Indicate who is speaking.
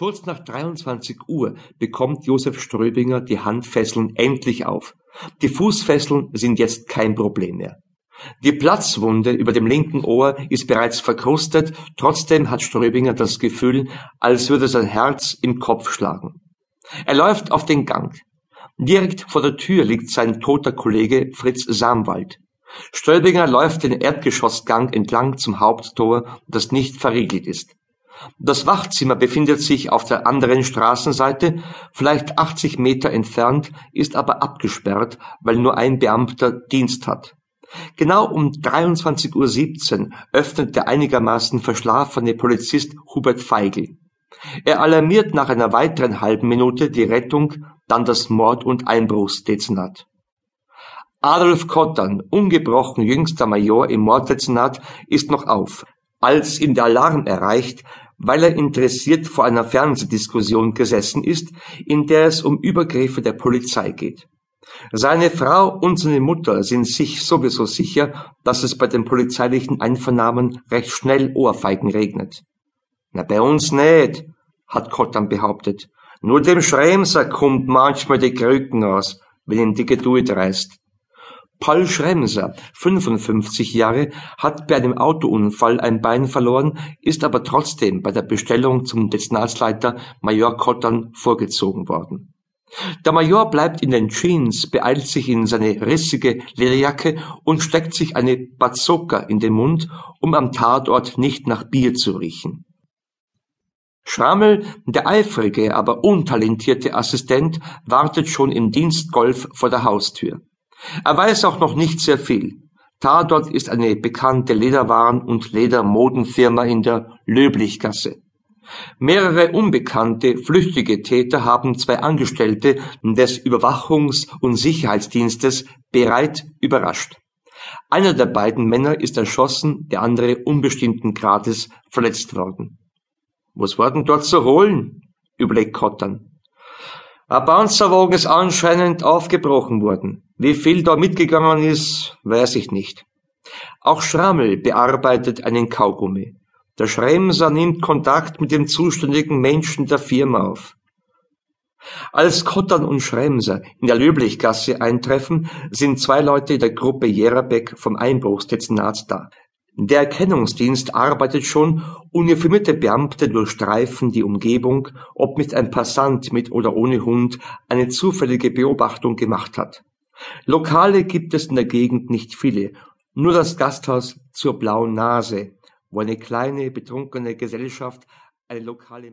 Speaker 1: Kurz nach 23 Uhr bekommt Josef Ströbinger die Handfesseln endlich auf. Die Fußfesseln sind jetzt kein Problem mehr. Die Platzwunde über dem linken Ohr ist bereits verkrustet, trotzdem hat Ströbinger das Gefühl, als würde sein Herz im Kopf schlagen. Er läuft auf den Gang. Direkt vor der Tür liegt sein toter Kollege Fritz Samwald. Ströbinger läuft den Erdgeschossgang entlang zum Haupttor, das nicht verriegelt ist. Das Wachzimmer befindet sich auf der anderen Straßenseite, vielleicht 80 Meter entfernt, ist aber abgesperrt, weil nur ein Beamter Dienst hat. Genau um 23.17 Uhr öffnet der einigermaßen verschlafene Polizist Hubert Feigl. Er alarmiert nach einer weiteren halben Minute die Rettung, dann das Mord- und Einbruchsdezernat. Adolf Kottern, ungebrochen jüngster Major im Morddezernat, ist noch auf. Als ihn der Alarm erreicht, weil er interessiert vor einer Fernsehdiskussion gesessen ist, in der es um Übergriffe der Polizei geht. Seine Frau und seine Mutter sind sich sowieso sicher, dass es bei den polizeilichen Einvernahmen recht schnell Ohrfeigen regnet. Na, bei uns nicht, hat Kottan behauptet. Nur dem Schremser kommt manchmal die Krücken aus, wenn ihm die Geduld reißt. Paul Schremser, 55 Jahre, hat bei einem Autounfall ein Bein verloren, ist aber trotzdem bei der Bestellung zum Dezernatsleiter Major Kottern vorgezogen worden. Der Major bleibt in den Jeans, beeilt sich in seine rissige Lederjacke und steckt sich eine Bazooka in den Mund, um am Tatort nicht nach Bier zu riechen. Schrammel, der eifrige, aber untalentierte Assistent, wartet schon im Dienstgolf vor der Haustür. Er weiß auch noch nicht sehr viel. Tatort ist eine bekannte Lederwaren- und Ledermodenfirma in der Löblichgasse. Mehrere unbekannte, flüchtige Täter haben zwei Angestellte des Überwachungs- und Sicherheitsdienstes bereit überrascht. Einer der beiden Männer ist erschossen, der andere unbestimmten Grades verletzt worden. Was war denn dort zu holen? überlegt Kottern. Panzerwagen ist anscheinend aufgebrochen worden. Wie viel da mitgegangen ist, weiß ich nicht. Auch Schrammel bearbeitet einen Kaugummi. Der Schremser nimmt Kontakt mit dem zuständigen Menschen der Firma auf. Als Kottern und Schremser in der Löblichgasse eintreffen, sind zwei Leute der Gruppe Jerabeck vom Einbruchsdezernat da. Der Erkennungsdienst arbeitet schon, uniformierte Beamte durchstreifen die Umgebung, ob nicht ein Passant mit oder ohne Hund eine zufällige Beobachtung gemacht hat. Lokale gibt es in der Gegend nicht viele, nur das Gasthaus zur Blauen Nase, wo eine kleine betrunkene Gesellschaft eine lokale